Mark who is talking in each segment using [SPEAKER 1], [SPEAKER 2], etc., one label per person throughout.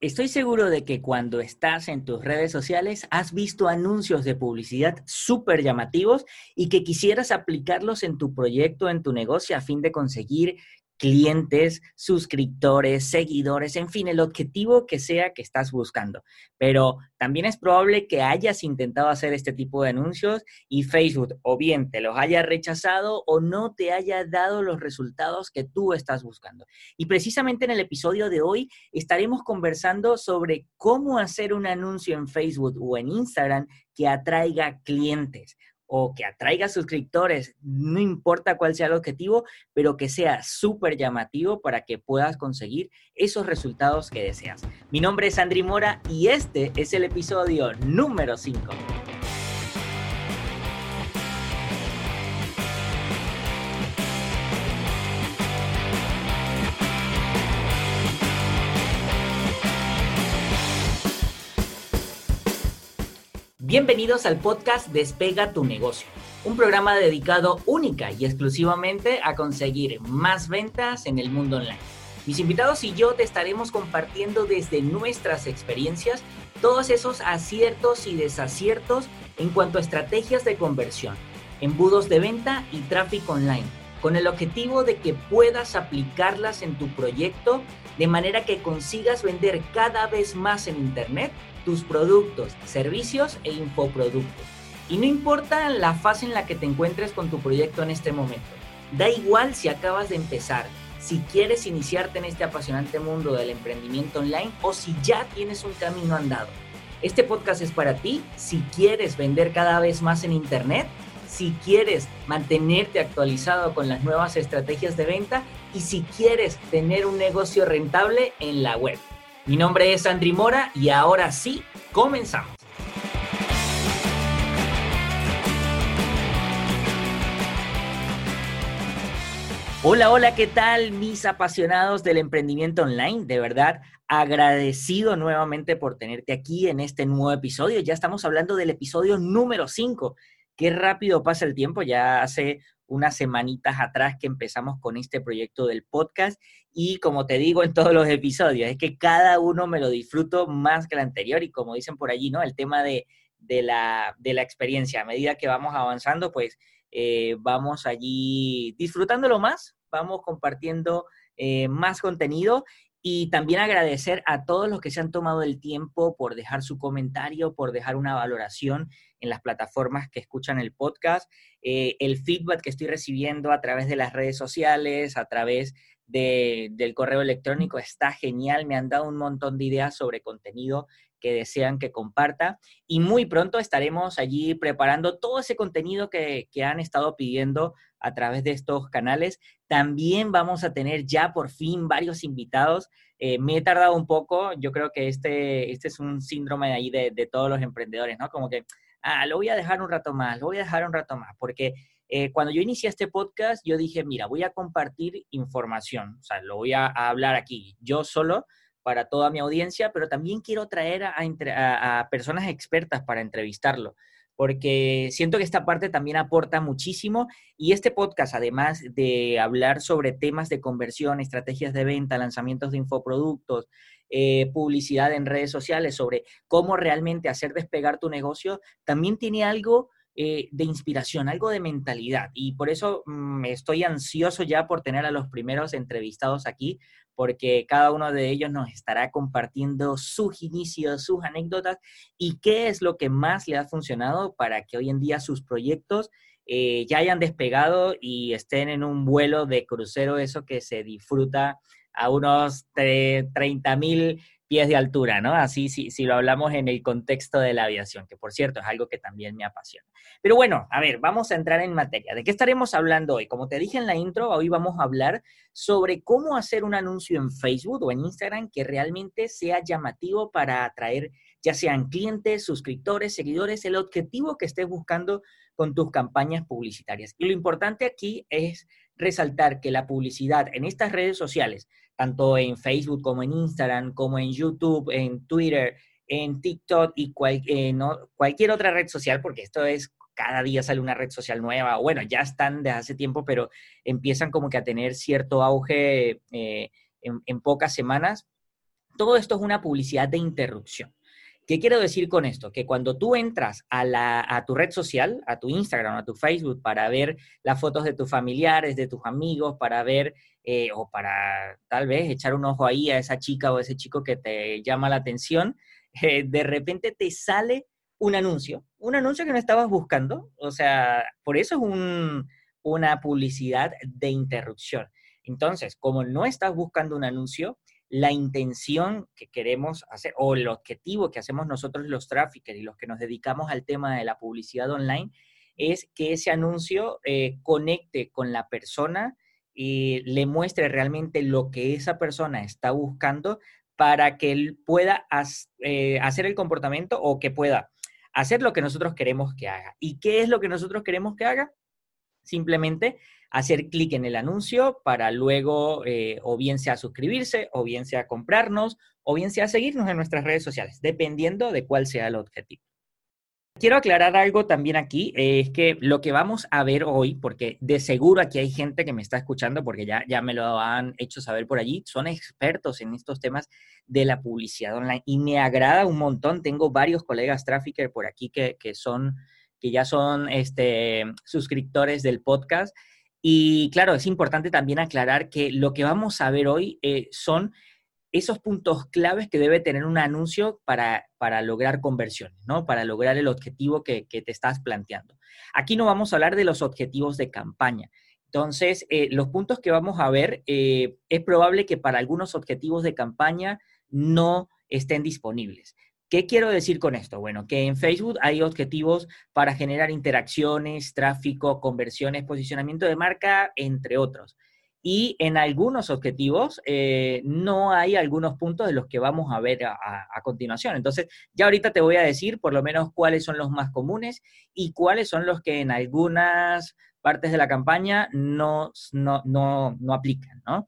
[SPEAKER 1] Estoy seguro de que cuando estás en tus redes sociales has visto anuncios de publicidad súper llamativos y que quisieras aplicarlos en tu proyecto, en tu negocio, a fin de conseguir clientes, suscriptores, seguidores, en fin, el objetivo que sea que estás buscando. Pero también es probable que hayas intentado hacer este tipo de anuncios y Facebook o bien te los haya rechazado o no te haya dado los resultados que tú estás buscando. Y precisamente en el episodio de hoy estaremos conversando sobre cómo hacer un anuncio en Facebook o en Instagram que atraiga clientes o que atraiga suscriptores, no importa cuál sea el objetivo, pero que sea súper llamativo para que puedas conseguir esos resultados que deseas. Mi nombre es Andri Mora y este es el episodio número 5. Bienvenidos al podcast Despega tu negocio, un programa dedicado única y exclusivamente a conseguir más ventas en el mundo online. Mis invitados y yo te estaremos compartiendo desde nuestras experiencias todos esos aciertos y desaciertos en cuanto a estrategias de conversión, embudos de venta y tráfico online, con el objetivo de que puedas aplicarlas en tu proyecto de manera que consigas vender cada vez más en Internet tus productos, servicios e infoproductos. Y no importa la fase en la que te encuentres con tu proyecto en este momento. Da igual si acabas de empezar, si quieres iniciarte en este apasionante mundo del emprendimiento online o si ya tienes un camino andado. Este podcast es para ti si quieres vender cada vez más en Internet, si quieres mantenerte actualizado con las nuevas estrategias de venta y si quieres tener un negocio rentable en la web. Mi nombre es Andri Mora y ahora sí, comenzamos. Hola, hola, ¿qué tal mis apasionados del emprendimiento online? De verdad, agradecido nuevamente por tenerte aquí en este nuevo episodio. Ya estamos hablando del episodio número 5. Qué rápido pasa el tiempo, ya hace unas semanitas atrás que empezamos con este proyecto del podcast. Y como te digo en todos los episodios, es que cada uno me lo disfruto más que el anterior. Y como dicen por allí, ¿no? El tema de, la, experiencia, a medida que vamos avanzando, pues eh, vamos allí disfrutándolo más, vamos compartiendo eh, más contenido y también agradecer a todos los que se han tomado el tiempo por dejar su comentario, por dejar una valoración en las plataformas que escuchan el podcast, eh, el feedback que estoy recibiendo a través de las redes sociales, a través del correo electrónico, está genial, me han dado un montón de ideas sobre contenido que desean que comparta y muy pronto estaremos allí preparando todo ese contenido que, que han estado pidiendo a través de estos canales. También vamos a tener ya por fin varios invitados. Eh, me he tardado un poco, yo creo que este, este es un síndrome ahí de, de todos los emprendedores, ¿no? Como que ah, lo voy a dejar un rato más, lo voy a dejar un rato más, porque eh, cuando yo inicié este podcast, yo dije, mira, voy a compartir información, o sea, lo voy a, hablar aquí yo solo para toda mi audiencia, pero también quiero traer a, personas expertas para entrevistarlo, porque siento que esta parte también aporta muchísimo y este podcast, además de hablar sobre temas de conversión, estrategias de venta, lanzamientos de infoproductos, eh, publicidad en redes sociales, sobre cómo realmente hacer despegar tu negocio, también tiene algo eh, de inspiración, algo de mentalidad. Y por eso mm, estoy ansioso ya por tener a los primeros entrevistados aquí, porque cada uno de ellos nos estará compartiendo sus inicios, sus anécdotas y qué es lo que más le ha funcionado para que hoy en día sus proyectos eh, ya hayan despegado y estén en un vuelo de crucero, eso que se disfruta a unos 30 mil pies de altura, ¿no? Así si, si lo hablamos en el contexto de la aviación, que por cierto es algo que también me apasiona. Pero bueno, a ver, vamos a entrar en materia. ¿De qué estaremos hablando hoy? Como te dije en la intro, hoy vamos a hablar sobre cómo hacer un anuncio en Facebook o en Instagram que realmente sea llamativo para atraer ya sean clientes, suscriptores, seguidores, el objetivo que estés buscando con tus campañas publicitarias. Y lo importante aquí es resaltar que la publicidad en estas redes sociales, tanto en Facebook como en Instagram, como en YouTube, en Twitter, en TikTok y eh, cualquier otra red social, porque esto es cada día sale una red social nueva, bueno, ya están desde hace tiempo, pero empiezan como que a tener cierto auge eh, en, pocas semanas, Todo esto es una publicidad de interrupción. ¿Qué quiero decir con esto? Que cuando tú entras a, tu red social, a tu Instagram, a tu Facebook, para ver las fotos de tus familiares, de tus amigos, para ver eh, o para tal vez echar un ojo ahí a esa chica o ese chico que te llama la atención, eh, de repente te sale un anuncio, un anuncio que no estabas buscando. O sea, por eso es una publicidad de interrupción. Entonces, como no estás buscando un anuncio, la intención que queremos hacer o el objetivo que hacemos nosotros los traffickers y los que nos dedicamos al tema de la publicidad online es que ese anuncio eh, conecte con la persona y le muestre realmente lo que esa persona está buscando para que él pueda eh, hacer el comportamiento o que pueda hacer lo que nosotros queremos que haga. ¿Y qué es lo que nosotros queremos que haga? Simplemente hacer clic en el anuncio para luego eh, o bien sea suscribirse, o bien sea comprarnos, o bien sea seguirnos en nuestras redes sociales, dependiendo de cuál sea el objetivo. Quiero aclarar algo también aquí, es que lo que vamos a ver hoy, porque de seguro aquí hay gente que me está escuchando, porque ya, ya me lo han hecho saber por allí, son expertos en estos temas de la publicidad online y me agrada un montón. Tengo varios colegas trafficker por aquí que, que son que ya son este, suscriptores del podcast y claro, es importante también aclarar que lo que vamos a ver hoy eh, son esos puntos claves que debe tener un anuncio para, para lograr conversiones, ¿no? Para lograr el objetivo que, te estás planteando. Aquí no vamos a hablar de los objetivos de campaña. Entonces, eh, los puntos que vamos a ver, eh, es probable que para algunos objetivos de campaña no estén disponibles. ¿Qué quiero decir con esto? Bueno, que en Facebook hay objetivos para generar interacciones, tráfico, conversiones, posicionamiento de marca, entre otros. Y en algunos objetivos eh, no hay algunos puntos de los que vamos a ver a, continuación. Entonces, ya ahorita te voy a decir por lo menos cuáles son los más comunes y cuáles son los que en algunas partes de la campaña no, no, no, no aplican, ¿no?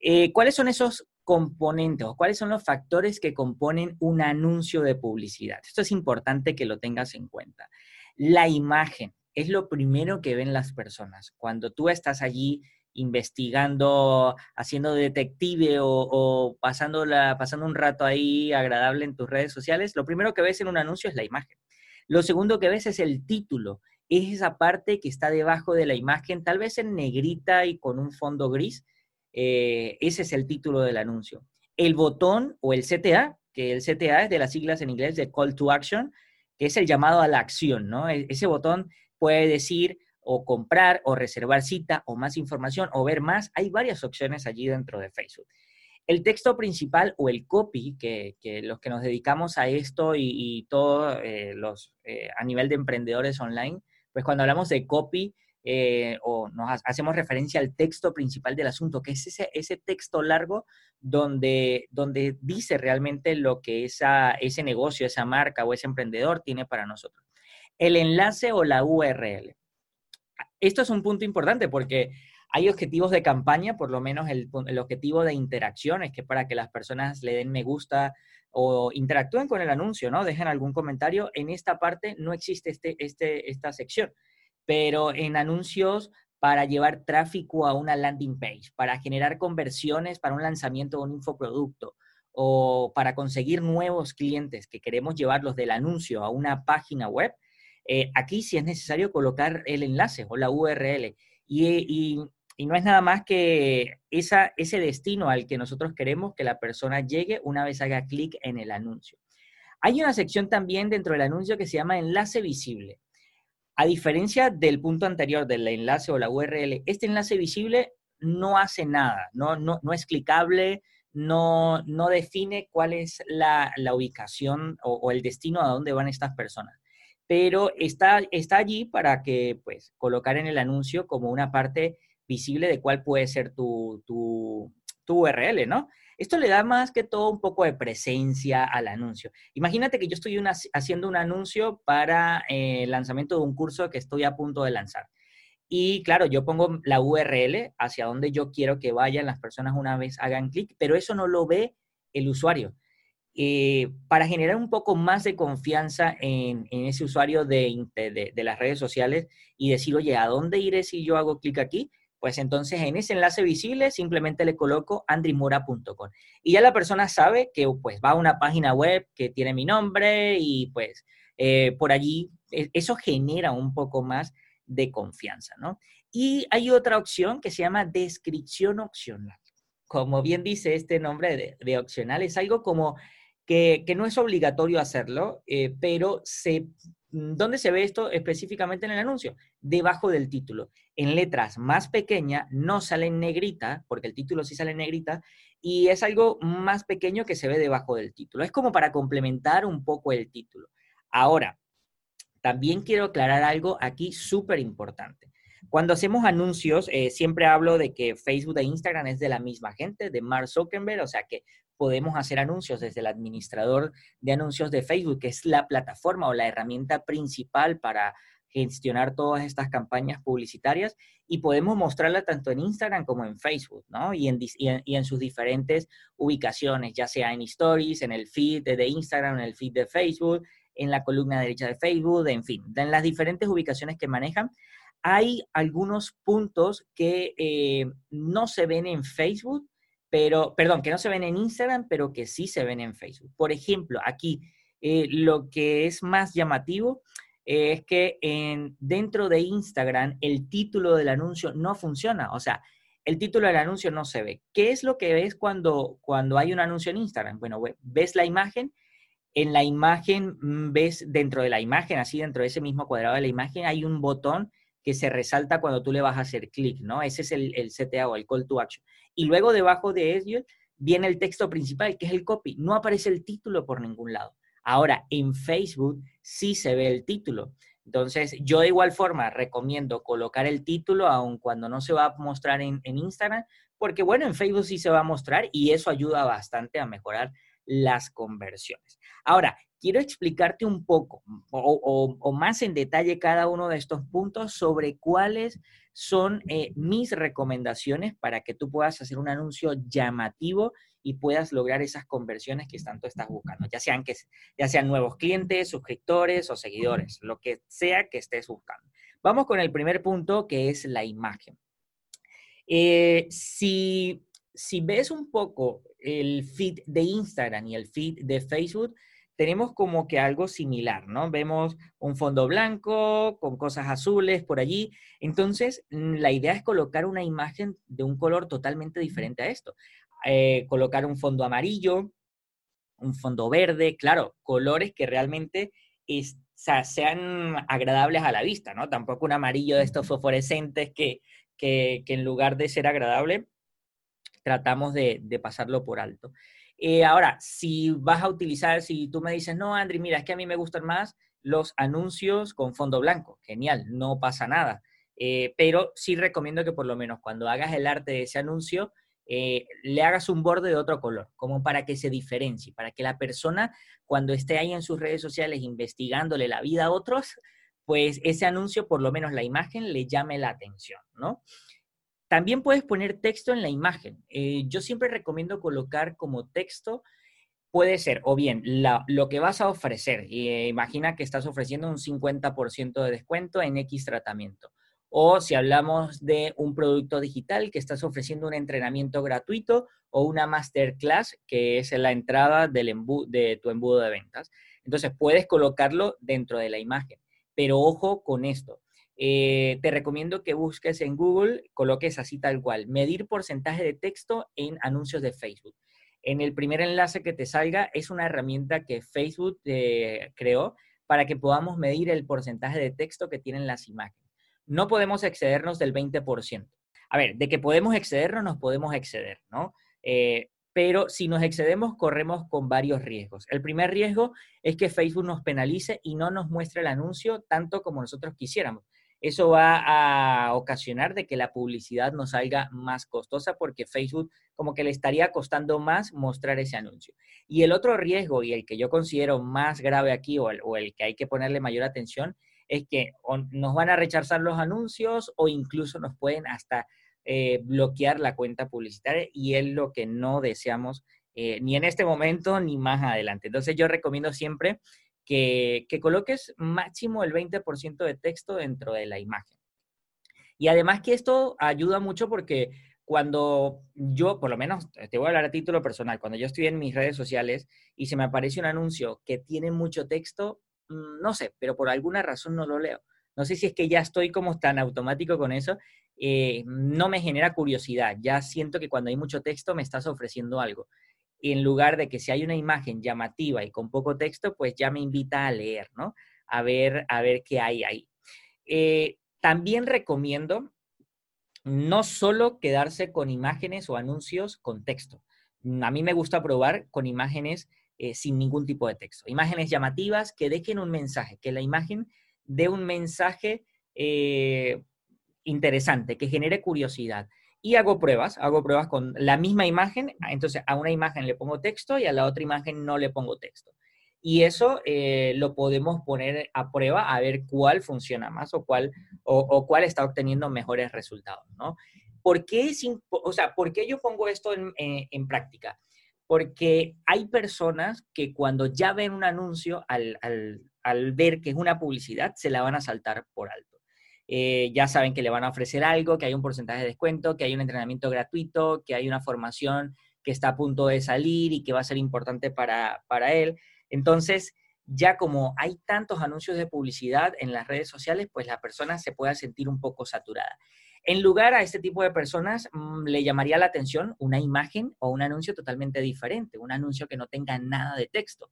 [SPEAKER 1] Eh, ¿Cuáles son esos componentes o cuáles son los factores que componen un anuncio de publicidad. Esto es importante que lo tengas en cuenta. La imagen es lo primero que ven las personas. Cuando tú estás allí investigando, haciendo detective o, pasando, pasando un rato ahí agradable en tus redes sociales, lo primero que ves en un anuncio es la imagen. Lo segundo que ves es el título, es esa parte que está debajo de la imagen, tal vez en negrita y con un fondo gris, eh, ese es el título del anuncio. El botón o el CTA, que el CTA es de las siglas en inglés de Call to Action, que es el llamado a la acción, ¿no? E-, ese botón puede decir o comprar o reservar cita o más información o ver más. Hay varias opciones allí dentro de Facebook. El texto principal o el copy, que, los que nos dedicamos a esto y, todos eh, los eh, a nivel de emprendedores online, pues cuando hablamos de copy, eh, o nos hacemos referencia al texto principal del asunto, que es ese, texto largo donde, donde dice realmente lo que ese negocio, esa marca o ese emprendedor tiene para nosotros. El enlace o la URL. Esto es un punto importante porque hay objetivos de campaña, por lo menos el, el objetivo de interacción es que para que las personas le den me gusta o interactúen con el anuncio, ¿no? Dejen algún comentario. En esta parte no existe este, este, esta sección pero en anuncios para llevar tráfico a una landing page, para generar conversiones para un lanzamiento de un infoproducto o para conseguir nuevos clientes que queremos llevarlos del anuncio a una página web, eh, aquí sí es necesario colocar el enlace o la URL. Y, no es nada más que ese destino al que nosotros queremos que la persona llegue una vez haga clic en el anuncio. Hay una sección también dentro del anuncio que se llama enlace visible. A diferencia del punto anterior del enlace o la URL, este enlace visible no hace nada, no, es clicable, no, define cuál es la, ubicación o, el destino a dónde van estas personas. Pero está, allí para que, pues, colocar en el anuncio como una parte visible de cuál puede ser tu, tu URL, ¿no? Esto le da más que todo un poco de presencia al anuncio. Imagínate que yo estoy haciendo un anuncio para eh, el lanzamiento de un curso que estoy a punto de lanzar. Y claro, yo pongo la URL hacia donde yo quiero que vayan las personas una vez hagan clic, pero eso no lo ve el usuario. Eh, para generar un poco más de confianza en, ese usuario de, de, las redes sociales y decir, oye, ¿a dónde iré si yo hago clic aquí? Pues entonces en ese enlace visible simplemente le coloco andrimura.com. Y ya la persona sabe que pues va a una página web que tiene mi nombre y pues eh, por allí e, eso genera un poco más de confianza, ¿no? Y hay otra opción que se llama descripción opcional. Como bien dice este nombre de, opcional, es algo como que, no es obligatorio hacerlo, eh, pero se ¿Dónde se ve esto específicamente en el anuncio? Debajo del título. En letras más pequeñas, no sale en negrita, porque el título sí sale en negrita, y es algo más pequeño que se ve debajo del título. Es como para complementar un poco el título. Ahora, también quiero aclarar algo aquí súper importante. Cuando hacemos anuncios, eh, siempre hablo de que Facebook e Instagram es de la misma gente, de Mark Zuckerberg, o sea que podemos hacer anuncios desde el administrador de anuncios de Facebook, que es la plataforma o la herramienta principal para gestionar todas estas campañas publicitarias y podemos mostrarla tanto en Instagram como en Facebook, ¿no? Y en, y en, sus diferentes ubicaciones, ya sea en Stories, en el feed de Instagram, en el feed de Facebook, en la columna derecha de Facebook, en fin, en las diferentes ubicaciones que manejan. Hay algunos puntos que eh, no se ven en Facebook, pero, perdón, que no se ven en Instagram, pero que sí se ven en Facebook. Por ejemplo, aquí eh, lo que es más llamativo eh, es que en, dentro de Instagram el título del anuncio no funciona. O sea, el título del anuncio no se ve. ¿Qué es lo que ves cuando, cuando hay un anuncio en Instagram? Bueno, ves la imagen. En la imagen mm, ves dentro de la imagen, así dentro de ese mismo cuadrado de la imagen, hay un botón que se resalta cuando tú le vas a hacer clic, ¿no? Ese es el, el, CTA o el call to action. Y luego debajo de ello viene el texto principal, que es el copy. No aparece el título por ningún lado. Ahora, en Facebook sí se ve el título. Entonces, yo de igual forma recomiendo colocar el título, aun cuando no se va a mostrar en, en Instagram, porque bueno, en Facebook sí se va a mostrar y eso ayuda bastante a mejorar las conversiones. Ahora, quiero explicarte un poco o, más en detalle cada uno de estos puntos sobre cuáles son eh, mis recomendaciones para que tú puedas hacer un anuncio llamativo y puedas lograr esas conversiones que tanto estás buscando, ya sean, que, ya sean nuevos clientes, suscriptores o seguidores, lo que sea que estés buscando. Vamos con el primer punto que es la imagen. Eh, si, si ves un poco el feed de Instagram y el feed de Facebook, tenemos como que algo similar, ¿no? Vemos un fondo blanco con cosas azules por allí. Entonces, mm, la idea es colocar una imagen de un color totalmente diferente a esto. Eh, colocar un fondo amarillo, un fondo verde, claro, colores que realmente sean agradables a la vista, ¿no? Tampoco un amarillo de estos fosforescentes que, que, en lugar de ser agradable, tratamos de, de pasarlo por alto. Eh, ahora, si vas a utilizar, si tú me dices, no, Andri, mira, es que a mí me gustan más los anuncios con fondo blanco, genial, no pasa nada. Eh, pero sí recomiendo que por lo menos cuando hagas el arte de ese anuncio, eh, le hagas un borde de otro color, como para que se diferencie, para que la persona cuando esté ahí en sus redes sociales investigándole la vida a otros, pues ese anuncio, por lo menos la imagen, le llame la atención, ¿no? También puedes poner texto en la imagen. Eh, yo siempre recomiendo colocar como texto, puede ser o bien lo que vas a ofrecer. Eh, imagina que estás ofreciendo un 50% de descuento en X tratamiento. O si hablamos de un producto digital que estás ofreciendo un entrenamiento gratuito o una masterclass que es la entrada del de tu embudo de ventas. Entonces puedes colocarlo dentro de la imagen. Pero ojo con esto. Eh, te recomiendo que busques en Google, coloques así tal cual, medir porcentaje de texto en anuncios de Facebook. En el primer enlace que te salga es una herramienta que Facebook eh, creó para que podamos medir el porcentaje de texto que tienen las imágenes. No podemos excedernos del 20%. A ver, de que podemos excedernos, nos podemos exceder, ¿no? Eh, pero si nos excedemos, corremos con varios riesgos. El primer riesgo es que Facebook nos penalice y no nos muestre el anuncio tanto como nosotros quisiéramos eso va a ocasionar de que la publicidad nos salga más costosa porque Facebook como que le estaría costando más mostrar ese anuncio. Y el otro riesgo y el que yo considero más grave aquí o el, que hay que ponerle mayor atención es que nos van a rechazar los anuncios o incluso nos pueden hasta eh, bloquear la cuenta publicitaria y es lo que no deseamos eh, ni en este momento ni más adelante. Entonces yo recomiendo siempre que, coloques máximo el 20% de texto dentro de la imagen. Y además que esto ayuda mucho porque cuando yo, por lo menos, te voy a hablar a título personal, cuando yo estoy en mis redes sociales y se me aparece un anuncio que tiene mucho texto, mm, no sé, pero por alguna razón no lo leo. No sé si es que ya estoy como tan automático con eso, eh, no me genera curiosidad. Ya siento que cuando hay mucho texto me estás ofreciendo algo. Y en lugar de que si hay una imagen llamativa y con poco texto, pues ya me invita a leer, ¿no? A ver, a ver qué hay ahí. Eh, también recomiendo no solo quedarse con imágenes o anuncios con texto. A mí me gusta probar con imágenes eh, sin ningún tipo de texto. Imágenes llamativas que dejen un mensaje, que la imagen dé un mensaje eh, interesante, que genere curiosidad. Y hago pruebas, hago pruebas con la misma imagen, entonces a una imagen le pongo texto y a la otra imagen no le pongo texto. Y eso eh, lo podemos poner a prueba a ver cuál funciona más o cuál, o, cuál está obteniendo mejores resultados, ¿no? ¿Por qué, o sea, ¿por qué yo pongo esto en, en, práctica? Porque hay personas que cuando ya ven un anuncio, al, al, al, ver que es una publicidad, se la van a saltar por alto. Eh, ya saben que le van a ofrecer algo, que hay un porcentaje de descuento, que hay un entrenamiento gratuito, que hay una formación que está a punto de salir y que va a ser importante para, para él. Entonces, ya como hay tantos anuncios de publicidad en las redes sociales, pues la persona se puede sentir un poco saturada. En lugar a este tipo de personas, mm, le llamaría la atención una imagen o un anuncio totalmente diferente, un anuncio que no tenga nada de texto.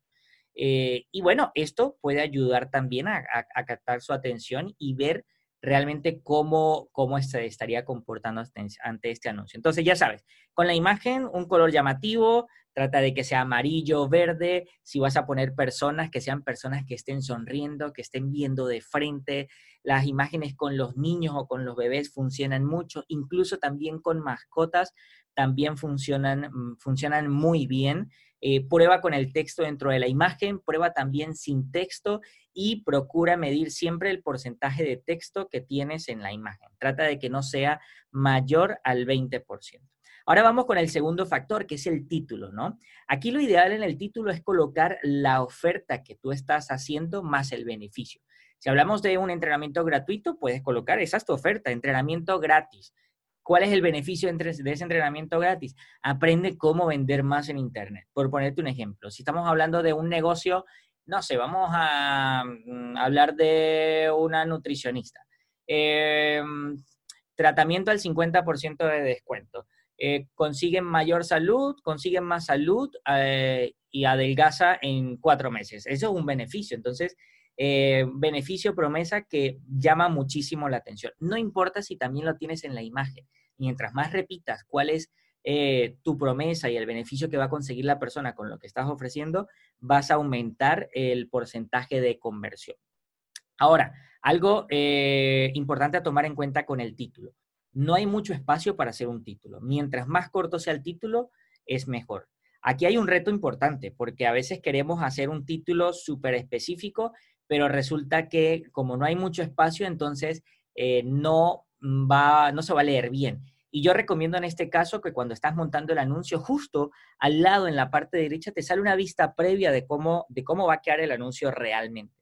[SPEAKER 1] Eh, y bueno, esto puede ayudar también a, captar su atención y ver realmente cómo, cómo se estaría comportando ante este anuncio. Entonces, ya sabes, con la imagen, un color llamativo, trata de que sea amarillo, verde, si vas a poner personas, que sean personas que estén sonriendo, que estén viendo de frente. Las imágenes con los niños o con los bebés funcionan mucho, incluso también con mascotas, también funcionan, mm, funcionan muy bien. Eh, prueba con el texto dentro de la imagen, prueba también sin texto y procura medir siempre el porcentaje de texto que tienes en la imagen. Trata de que no sea mayor al 20%. Ahora vamos con el segundo factor, que es el título, ¿no? Aquí lo ideal en el título es colocar la oferta que tú estás haciendo más el beneficio. Si hablamos de un entrenamiento gratuito, puedes colocar, esa es tu oferta, entrenamiento gratis. ¿Cuál es el beneficio de ese entrenamiento gratis? Aprende cómo vender más en Internet. Por ponerte un ejemplo, si estamos hablando de un negocio, no sé, vamos a mm, hablar de una nutricionista. Em, tratamiento al 50% de descuento. Eh, consiguen mayor salud, consiguen más salud eh, y adelgaza en cuatro meses. Eso es un beneficio. Entonces, eh, beneficio, promesa que llama muchísimo la atención. No importa si también lo tienes en la imagen. Mientras más repitas cuál es tu promesa y el beneficio que va a conseguir la persona con lo que estás ofreciendo, vas a aumentar el porcentaje de conversión. Ahora, algo importante a tomar en cuenta con el título no hay mucho espacio para hacer un título. Mientras más corto sea el título, es mejor. Aquí hay un reto importante porque a veces queremos hacer un título súper específico, pero resulta que como no hay mucho espacio, entonces eh, no, va, no se va a leer bien. Y yo recomiendo en este caso que cuando estás montando el anuncio, justo al lado en la parte derecha te sale una vista previa de cómo, de cómo va a quedar el anuncio realmente.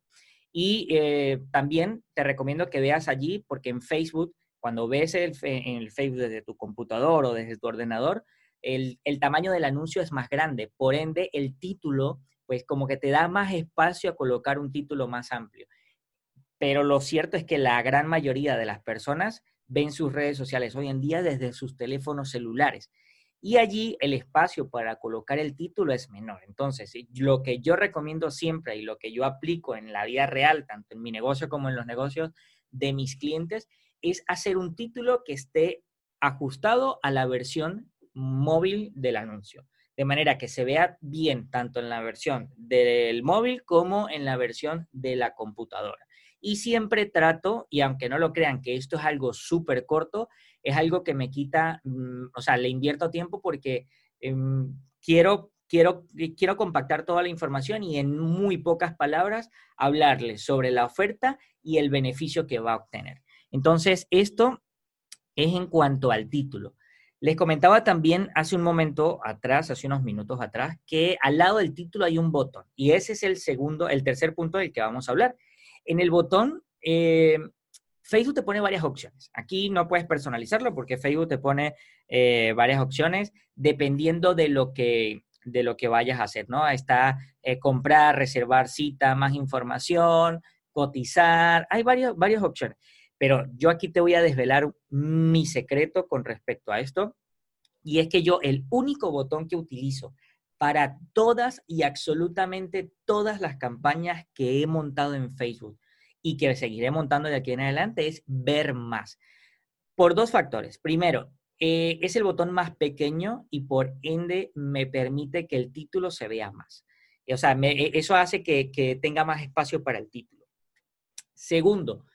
[SPEAKER 1] Y eh, también te recomiendo que veas allí, porque en Facebook cuando ves el, en el Facebook desde tu computador o desde tu ordenador, el, tamaño del anuncio es más grande. Por ende, el título, pues como que te da más espacio a colocar un título más amplio. Pero lo cierto es que la gran mayoría de las personas ven sus redes sociales hoy en día desde sus teléfonos celulares. Y allí el espacio para colocar el título es menor. Entonces, lo que yo recomiendo siempre y lo que yo aplico en la vida real, tanto en mi negocio como en los negocios de mis clientes, es hacer un título que esté ajustado a la versión móvil del anuncio. De manera que se vea bien tanto en la versión del móvil como en la versión de la computadora. Y siempre trato, y aunque no lo crean que esto es algo súper corto, es algo que me quita, mm, o sea, le invierto tiempo porque em, quiero, quiero, quiero compactar toda la información y en muy pocas palabras hablarles sobre la oferta y el beneficio que va a obtener. Entonces, esto es en cuanto al título. Les comentaba también hace un momento atrás, hace unos minutos atrás, que al lado del título hay un botón y ese es el segundo, el tercer punto del que vamos a hablar. En el botón, eh, Facebook te pone varias opciones. Aquí no puedes personalizarlo porque Facebook te pone eh, varias opciones dependiendo de lo que de lo que vayas a hacer, ¿no? Está eh, comprar, reservar cita, más información, cotizar, hay varias, varias opciones. Pero yo aquí te voy a desvelar mi secreto con respecto a esto. Y es que yo el único botón que utilizo para todas y absolutamente todas las campañas que he montado en Facebook y que seguiré montando de aquí en adelante es ver más. Por dos factores. Primero, eh, es el botón más pequeño y por ende me permite que el título se vea más. O sea, e, eso hace que, que tenga más espacio para el título. Segundo,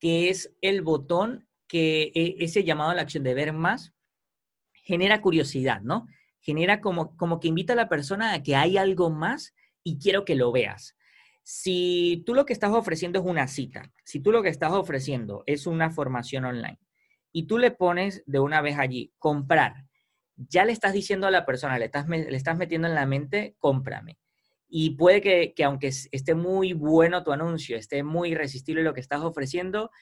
[SPEAKER 1] que es el botón que e, ese llamado a la acción de ver más genera curiosidad, ¿no? Genera como, como que invita a la persona a que hay algo más y quiero que lo veas. Si tú lo que estás ofreciendo es una cita, si tú lo que estás ofreciendo es una formación online y tú le pones de una vez allí, comprar, ya le estás diciendo a la persona, le estás, le estás metiendo en la mente, cómprame. Y puede que, que, aunque esté muy bueno tu anuncio, esté muy irresistible lo que estás ofreciendo,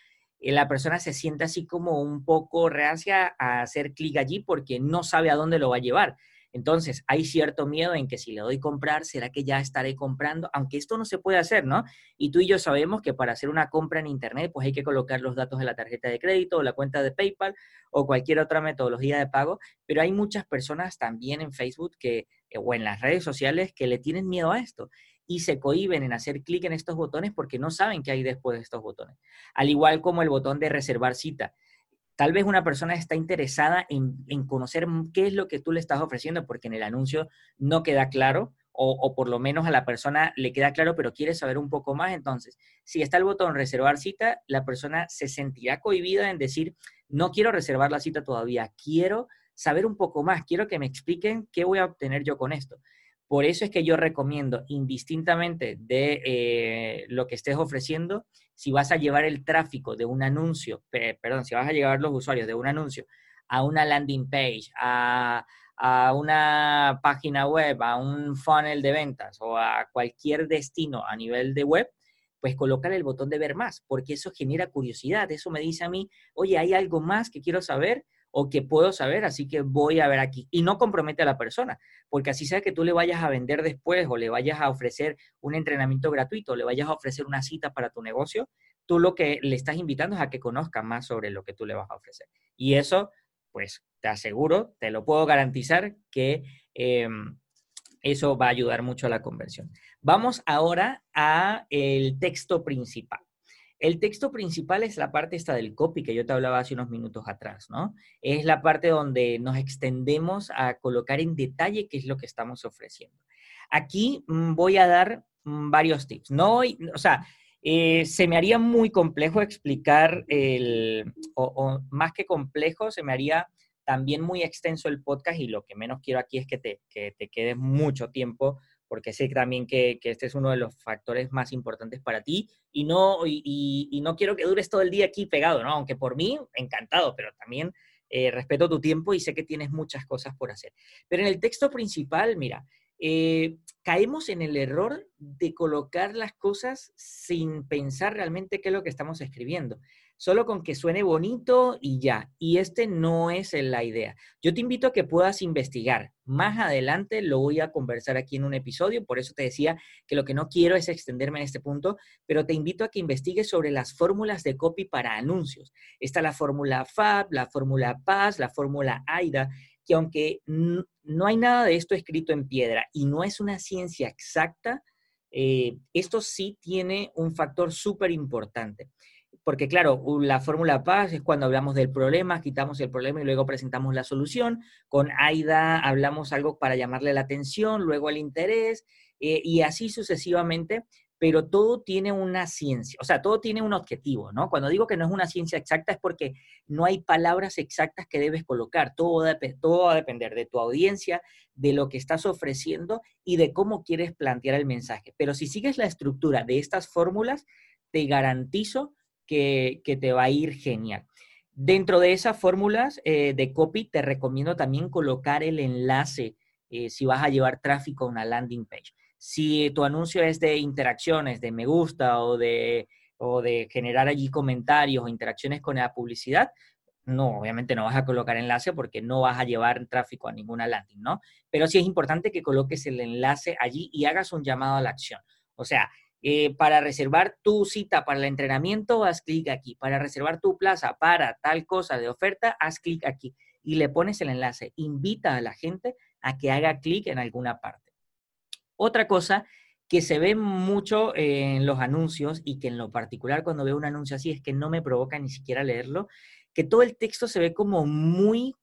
[SPEAKER 1] eh, la persona se siente así como un poco reacia a hacer clic allí porque no sabe a dónde lo va a llevar. Entonces, hay cierto miedo en que si le doy comprar, ¿será que ya estaré comprando? Aunque esto no se puede hacer, ¿no? Y tú y yo sabemos que para hacer una compra en Internet, pues hay que colocar los datos de la tarjeta de crédito o la cuenta de PayPal o cualquier otra metodología de pago, pero hay muchas personas también en Facebook que, eh, o en las redes sociales que le tienen miedo a esto y se cohiben en hacer clic en estos botones porque no saben qué hay después de estos botones. Al igual como el botón de reservar cita. Tal vez una persona está interesada en, conocer qué es lo que tú le estás ofreciendo porque en el anuncio no queda claro o, por lo menos a la persona le queda claro, pero quiere saber un poco más. Entonces, si está el botón reservar cita, la persona se sentirá cohibida en decir, no quiero reservar la cita todavía, quiero saber un poco más, quiero que me expliquen qué voy a obtener yo con esto. Por eso es que yo recomiendo, indistintamente de eh, lo que estés ofreciendo, si vas a llevar el tráfico de un anuncio, perdón, si vas a llevar los usuarios de un anuncio a una landing page, a, una página web, a un funnel de ventas o a cualquier destino a nivel de web, pues colocar el botón de ver más, porque eso genera curiosidad. Eso me dice a mí, oye, hay algo más que quiero saber o que puedo saber, así que voy a ver aquí. Y no compromete a la persona, porque así sea que tú le vayas a vender después o le vayas a ofrecer un entrenamiento gratuito, o le vayas a ofrecer una cita para tu negocio, tú lo que le estás invitando es a que conozca más sobre lo que tú le vas a ofrecer. Y eso, pues te aseguro, te lo puedo garantizar que em, eso va a ayudar mucho a la conversión. Vamos ahora a el texto principal. El texto principal es la parte esta del copy que yo te hablaba hace unos minutos atrás, ¿no? Es la parte donde nos extendemos a colocar en detalle qué es lo que estamos ofreciendo. Aquí mm, voy a dar mm, varios tips. No, o sea, eh, se me haría muy complejo explicar el, o, más que complejo, se me haría también muy extenso el podcast y lo que menos quiero aquí es que te, que te quedes mucho tiempo porque sé también que, este es uno de los factores más importantes para ti y no, y, no quiero que dures todo el día aquí pegado, ¿no? Aunque por mí, encantado, pero también eh, respeto tu tiempo y sé que tienes muchas cosas por hacer. Pero en el texto principal, mira, eh, caemos en el error de colocar las cosas sin pensar realmente qué es lo que estamos escribiendo solo con que suene bonito y ya. Y este no es la idea. Yo te invito a que puedas investigar. Más adelante lo voy a conversar aquí en un episodio, por eso te decía que lo que no quiero es extenderme en este punto, pero te invito a que investigues sobre las fórmulas de copy para anuncios. Está la fórmula FAB, la fórmula PAS, la fórmula AIDA, que aunque no hay nada de esto escrito en piedra y no es una ciencia exacta, eh, esto sí tiene un factor súper importante porque claro, la fórmula paz es cuando hablamos del problema, quitamos el problema y luego presentamos la solución. Con AIDA hablamos algo para llamarle la atención, luego el interés eh, y así sucesivamente, pero todo tiene una ciencia, o sea, todo tiene un objetivo, ¿no? Cuando digo que no es una ciencia exacta es porque no hay palabras exactas que debes colocar, todo, todo va a depender de tu audiencia, de lo que estás ofreciendo y de cómo quieres plantear el mensaje. Pero si sigues la estructura de estas fórmulas, te garantizo que, te va a ir genial. Dentro de esas fórmulas eh, de copy, te recomiendo también colocar el enlace eh, si vas a llevar tráfico a una landing page. Si tu anuncio es de interacciones, de me gusta o de, o de generar allí comentarios o interacciones con la publicidad, no, obviamente no vas a colocar enlace porque no vas a llevar tráfico a ninguna landing, ¿no? Pero sí es importante que coloques el enlace allí y hagas un llamado a la acción. O sea, eh, para reservar tu cita para el entrenamiento, haz clic aquí. Para reservar tu plaza para tal cosa de oferta, haz clic aquí. Y le pones el enlace. Invita a la gente a que haga clic en alguna parte. Otra cosa que se ve mucho en los anuncios y que en lo particular cuando veo un anuncio así es que no me provoca ni siquiera leerlo, que todo el texto se ve como muy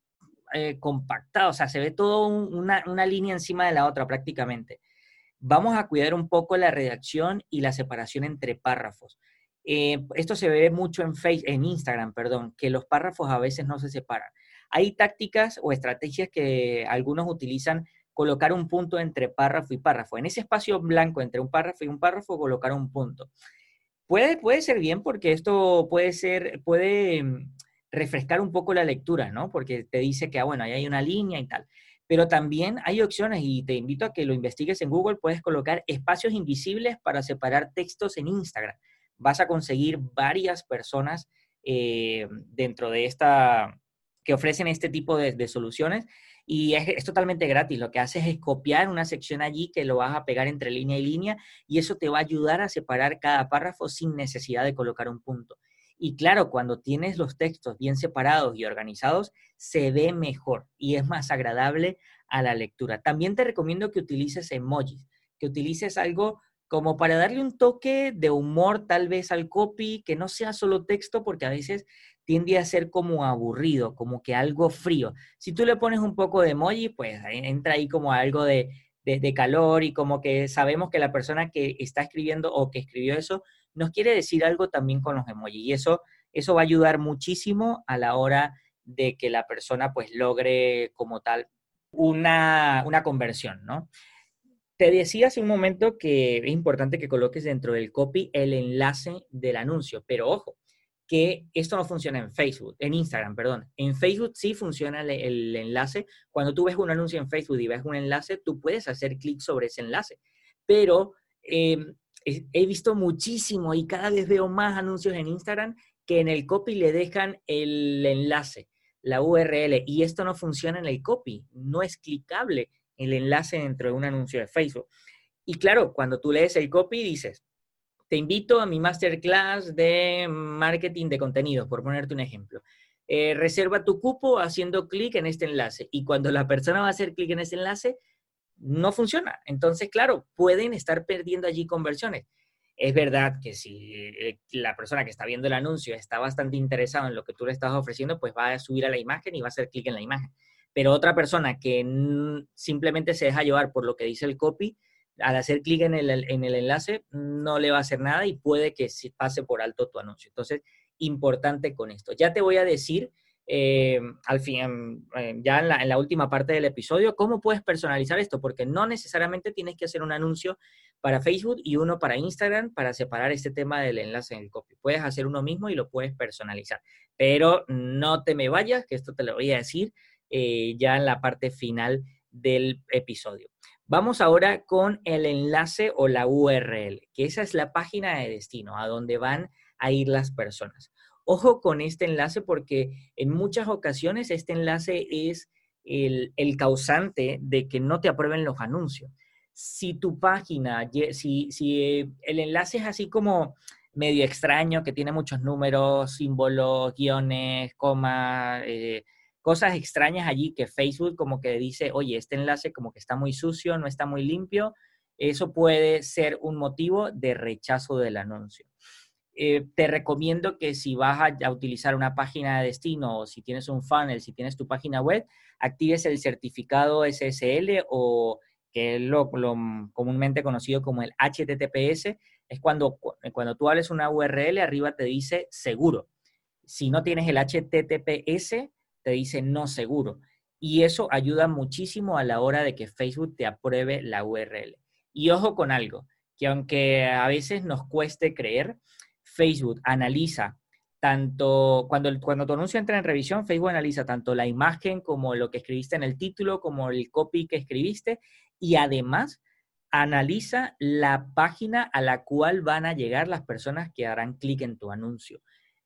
[SPEAKER 1] eh, compactado, o sea, se ve todo una, una línea encima de la otra prácticamente. Vamos a cuidar un poco la redacción y la separación entre párrafos. Eh, esto se ve mucho en, Facebook, en Instagram, perdón, que los párrafos a veces no se separan. Hay tácticas o estrategias que algunos utilizan colocar un punto entre párrafo y párrafo. En ese espacio blanco entre un párrafo y un párrafo, colocar un punto. Puede, puede ser bien porque esto puede ser, puede mm, refrescar un poco la lectura, ¿no? Porque te dice que, ah, bueno, ahí hay una línea y tal. Pero también hay opciones y te invito a que lo investigues en Google. Puedes colocar espacios invisibles para separar textos en Instagram. Vas a conseguir varias personas eh, dentro de esta, que ofrecen este tipo de, soluciones y es, totalmente gratis. Lo que haces es copiar una sección allí que lo vas a pegar entre línea y línea y eso te va a ayudar a separar cada párrafo sin necesidad de colocar un punto. Y claro, cuando tienes los textos bien separados y organizados, se ve mejor y es más agradable a la lectura. También te recomiendo que utilices emojis, que utilices algo como para darle un toque de humor tal vez al copy, que no sea solo texto, porque a veces tiende a ser como aburrido, como que algo frío. Si tú le pones un poco de emoji, pues entra ahí como algo de, de, calor y como que sabemos que la persona que está escribiendo o que escribió eso nos quiere decir algo también con los emojis. Y eso, eso va a ayudar muchísimo a la hora de que la persona pues logre como tal una, una conversión, ¿no? Te decía hace un momento que es importante que coloques dentro del copy el enlace del anuncio, pero ojo, que esto no funciona en Facebook, en Instagram, perdón. En Facebook sí funciona el, enlace. Cuando tú ves un anuncio en Facebook y ves un enlace, tú puedes hacer clic sobre ese enlace. Pero em, he visto muchísimo y cada vez veo más anuncios en Instagram que en el copy le dejan el enlace, la URL, y esto no funciona en el copy, no es clicable el enlace dentro de un anuncio de Facebook. Y claro, cuando tú lees el copy dices, te invito a mi masterclass de marketing de contenidos, por ponerte un ejemplo. Eh, reserva tu cupo haciendo clic en este enlace y cuando la persona va a hacer clic en ese enlace, no funciona. Entonces, claro, pueden estar perdiendo allí conversiones. Es verdad que si eh, la persona que está viendo el anuncio está bastante interesada en lo que tú le estás ofreciendo, pues va a subir a la imagen y va a hacer clic en la imagen. Pero otra persona que simplemente se deja llevar por lo que dice el copy, al hacer clic en el, enlace no le va a hacer nada y puede que se pase por alto tu anuncio. Entonces, importante con esto. Ya te voy a decir, eh, al fin, eh, ya en la, última parte del episodio, cómo puedes personalizar esto, porque no necesariamente tienes que hacer un anuncio para Facebook y uno para Instagram para separar este tema del enlace en el copy. Puedes hacer uno mismo y lo puedes personalizar. Pero no te me vayas, que esto te lo voy a decir eh, ya en la parte final del episodio. Vamos ahora con el enlace o la URL, que esa es la página de destino, a donde van a ir las personas. Ojo con este enlace porque en muchas ocasiones este enlace es el, causante de que no te aprueben los anuncios. Si tu página, si, el enlace es así como medio extraño, que tiene muchos números, símbolos, guiones, comas, eh, cosas extrañas allí que Facebook como que dice, oye, este enlace como que está muy sucio, no está muy limpio, eso puede ser un motivo de rechazo del anuncio. Eh, te recomiendo que si vas a, utilizar una página de destino o si tienes un funnel, si tienes tu página web, actives el certificado SSL o que es lo, comúnmente conocido como el HTTPS. Es cuando, cuando tú hables una URL, arriba te dice seguro. Si no tienes el HTTPS, te dice no seguro. Y eso ayuda muchísimo a la hora de que Facebook te apruebe la URL. Y ojo con algo, que aunque a veces nos cueste creer, Facebook analiza tanto, cuando, cuando tu anuncio entra en revisión, Facebook analiza tanto la imagen como lo que escribiste en el título, como el copy que escribiste, y además analiza la página a la cual van a llegar las personas que harán clic en tu anuncio.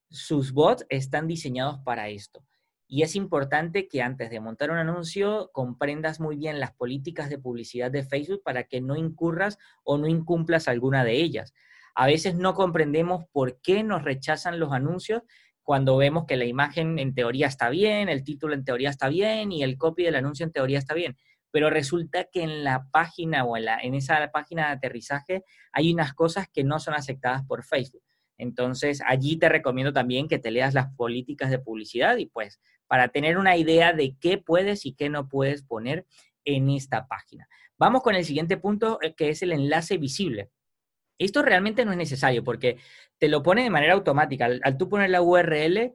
[SPEAKER 1] Sus bots están diseñados para esto. Y es importante que antes de montar un anuncio comprendas muy bien las políticas de publicidad de Facebook para que no incurras o no incumplas alguna de ellas. A veces no comprendemos por qué nos rechazan los anuncios cuando vemos que la imagen en teoría está bien, el título en teoría está bien y el copy del anuncio en teoría está bien. Pero resulta que en la página o en, esa página de aterrizaje hay unas cosas que no son aceptadas por Facebook. Entonces, allí te recomiendo también que te leas las políticas de publicidad y pues para tener una idea de qué puedes y qué no puedes poner en esta página. Vamos con el siguiente punto, eh, que es el enlace visible. Esto realmente no es necesario porque te lo pone de manera automática. Al, tú poner la URL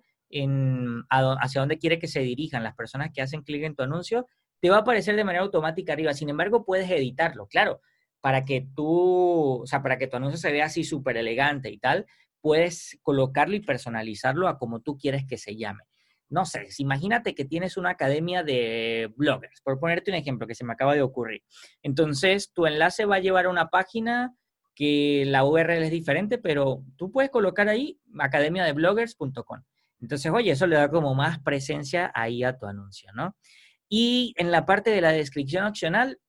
[SPEAKER 1] hacia donde quiere que se dirijan las personas que hacen clic en tu anuncio, te va a aparecer de manera automática arriba. Sin embargo, puedes editarlo, claro, para que tú, o sea, para que tu anuncio se vea así súper elegante y tal, puedes colocarlo y personalizarlo a como tú quieres que se llame. No sé, imagínate que tienes una academia de bloggers, por ponerte un ejemplo que se me acaba de ocurrir. Entonces, tu enlace va a llevar a una página que la URL es diferente, pero tú puedes colocar ahí academiadebloggers.com. Entonces, oye, eso le da como más presencia ahí a tu anuncio, ¿no? Y en la parte de la descripción opcional,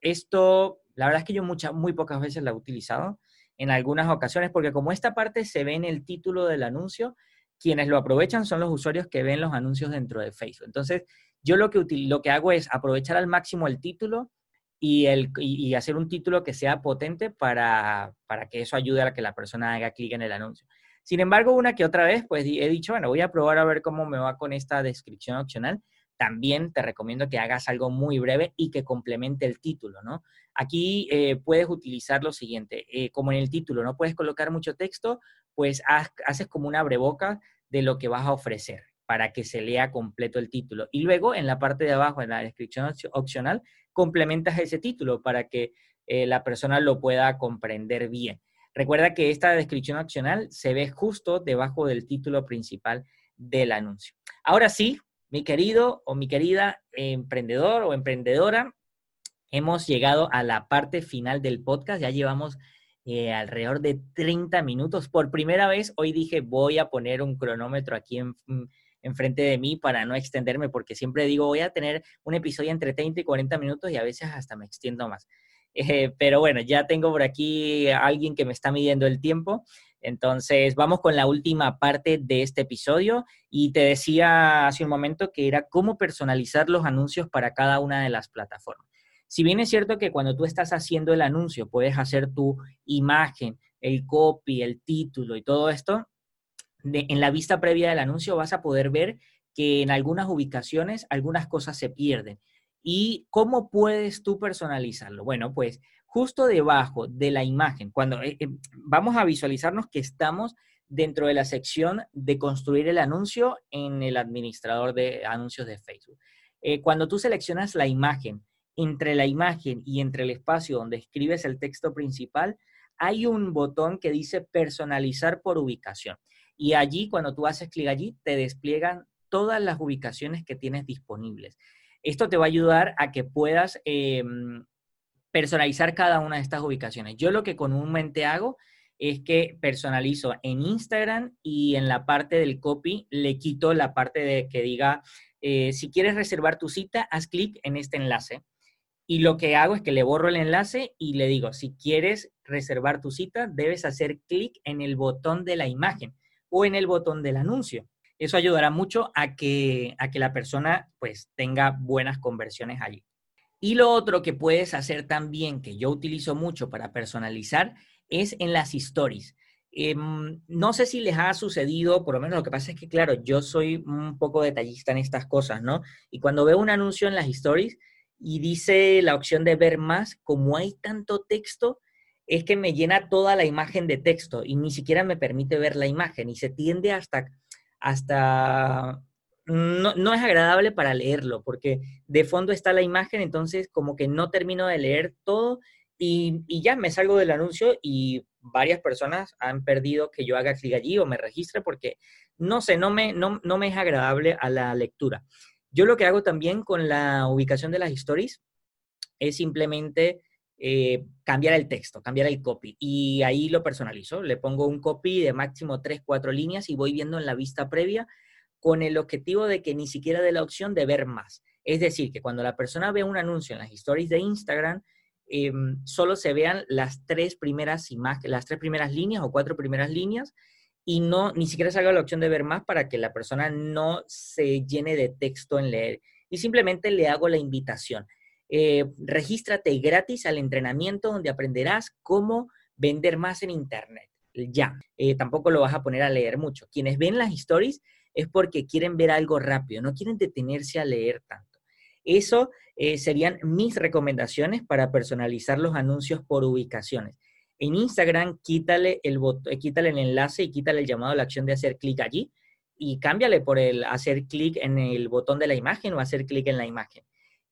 [SPEAKER 1] esto, la verdad es que yo muchas, muy pocas veces la he utilizado en algunas ocasiones, porque como esta parte se ve en el título del anuncio, quienes lo aprovechan son los usuarios que ven los anuncios dentro de Facebook. Entonces, yo lo que, lo que hago es aprovechar al máximo el título y, el, y, hacer un título que sea potente para, para, que eso ayude a que la persona haga clic en el anuncio. Sin embargo, una que otra vez, pues he dicho, bueno, voy a probar a ver cómo me va con esta descripción opcional también te recomiendo que hagas algo muy breve y que complemente el título, ¿no? Aquí eh, puedes utilizar lo siguiente, eh, como en el título no puedes colocar mucho texto, pues haces como una breboca de lo que vas a ofrecer para que se lea completo el título. Y luego en la parte de abajo, en la descripción opcional, complementas ese título para que eh, la persona lo pueda comprender bien. Recuerda que esta descripción opcional se ve justo debajo del título principal del anuncio. Ahora sí, mi querido o mi querida emprendedor o emprendedora, hemos llegado a la parte final del podcast. Ya llevamos eh, alrededor de 30 minutos. Por primera vez, hoy dije, voy a poner un cronómetro aquí en, enfrente de mí para no extenderme, porque siempre digo, voy a tener un episodio entre 30 y 40 minutos y a veces hasta me extiendo más. Eh, pero bueno, ya tengo por aquí a alguien que me está midiendo el tiempo. Entonces, vamos con la última parte de este episodio y te decía hace un momento que era cómo personalizar los anuncios para cada una de las plataformas. Si bien es cierto que cuando tú estás haciendo el anuncio puedes hacer tu imagen, el copy, el título y todo esto, en la vista previa del anuncio vas a poder ver que en algunas ubicaciones algunas cosas se pierden. ¿Y cómo puedes tú personalizarlo? Bueno, pues justo debajo de la imagen, cuando eh, eh, vamos a visualizarnos que estamos dentro de la sección de construir el anuncio en el administrador de anuncios de Facebook. Eh, cuando tú seleccionas la imagen, entre la imagen y entre el espacio donde escribes el texto principal, hay un botón que dice personalizar por ubicación. Y allí, cuando tú haces clic allí, te despliegan todas las ubicaciones que tienes disponibles. Esto te va a ayudar a que puedas em, personalizar cada una de estas ubicaciones. Yo lo que comúnmente hago es que personalizo en Instagram y en la parte del copy le quito la parte de que diga, eh, si quieres reservar tu cita, haz clic en este enlace. Y lo que hago es que le borro el enlace y le digo, si quieres reservar tu cita, debes hacer clic en el botón de la imagen o en el botón del anuncio. Eso ayudará mucho a que, a que la persona pues tenga buenas conversiones allí. Y lo otro que puedes hacer también, que yo utilizo mucho para personalizar, es en las stories. Em, no sé si les ha sucedido, por lo menos lo que pasa es que, claro, yo soy un poco detallista en estas cosas, ¿no? Y cuando veo un anuncio en las stories y dice la opción de ver más, como hay tanto texto, es que me llena toda la imagen de texto y ni siquiera me permite ver la imagen y se tiende hasta, hasta no, es agradable para leerlo, porque de fondo está la imagen, entonces como que no termino de leer todo y, ya me salgo del anuncio y varias personas han perdido que yo haga clic allí o me registre porque no sé, no me, no, no me es agradable a la lectura. Yo lo que hago también con la ubicación de las stories es simplemente eh, cambiar el texto, cambiar el copy. Y ahí lo personalizo. Le pongo un copy de máximo 3, 4 líneas y voy viendo en la vista previa con el objetivo de que ni siquiera dé la opción de ver más. Es decir, que cuando la persona ve un anuncio en las stories de Instagram, em, solo se vean las tres primeras imágenes, las tres primeras líneas o cuatro primeras líneas y no ni siquiera salga la opción de ver más para que la persona no se llene de texto en leer. Y simplemente le hago la invitación. Eh, regístrate gratis al entrenamiento donde aprenderás cómo vender más en Internet. Ya, eh, tampoco lo vas a poner a leer mucho. Quienes ven las stories es porque quieren ver algo rápido, no quieren detenerse a leer tanto. Eso eh, serían mis recomendaciones para personalizar los anuncios por ubicaciones. En Instagram, quítale el, quítale el enlace y quítale el llamado a la acción de hacer clic allí y cámbiale por el hacer clic en el botón de la imagen o hacer clic en la imagen.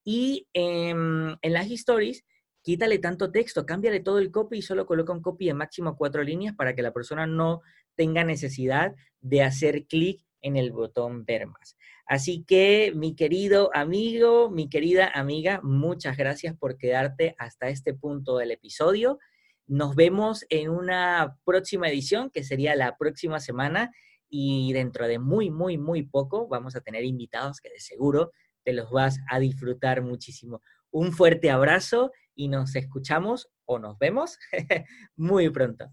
[SPEAKER 1] Y en las stories, quítale tanto texto, cámbiale todo el copy y solo coloca un copy de máximo cuatro líneas para que la persona no tenga necesidad de hacer clic en el botón ver más. Así que, mi querido amigo, mi querida amiga, muchas gracias por quedarte hasta este punto del episodio. Nos vemos en una próxima edición, que sería la próxima semana, y dentro de muy, muy, muy poco vamos a tener invitados que de seguro te los vas a disfrutar muchísimo. Un fuerte abrazo y nos escuchamos o nos vemos muy pronto.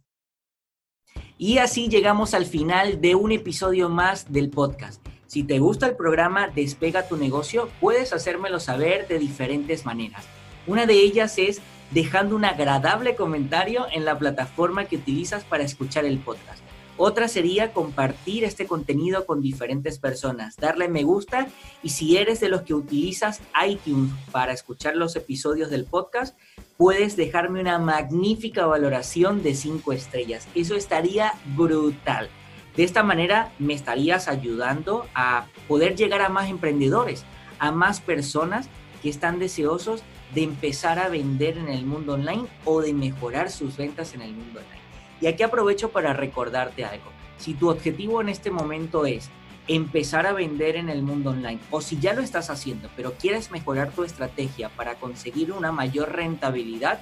[SPEAKER 1] Y así llegamos al final de un episodio más del podcast. Si te gusta el programa Despega tu negocio, puedes hacérmelo saber de diferentes maneras. Una de ellas es dejando un agradable comentario en la plataforma que utilizas para escuchar el podcast. Otra sería compartir este contenido con diferentes personas, darle me gusta y si eres de los que utilizas iTunes para escuchar los episodios del podcast, puedes dejarme una magnífica valoración de 5 estrellas. Eso estaría brutal. De esta manera me estarías ayudando a poder llegar a más emprendedores, a más personas que están deseosos de empezar a vender en el mundo online o de mejorar sus ventas en el mundo online. Y aquí aprovecho para recordarte algo. Si tu objetivo en este momento es empezar a vender en el mundo online o si ya lo estás haciendo pero quieres mejorar tu estrategia para conseguir una mayor rentabilidad,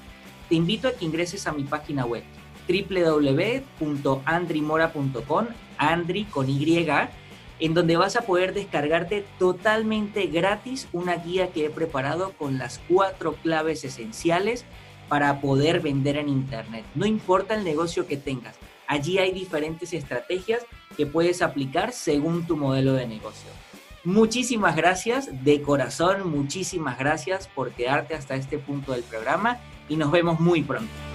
[SPEAKER 1] te invito a que ingreses a mi página web www.andrimora.com, Andri con Y, en donde vas a poder descargarte totalmente gratis una guía que he preparado con las cuatro claves esenciales para poder vender en Internet. No importa el negocio que tengas, allí hay diferentes estrategias que puedes aplicar según tu modelo de negocio. Muchísimas gracias, de corazón, muchísimas gracias por quedarte hasta este punto del programa y nos vemos muy pronto.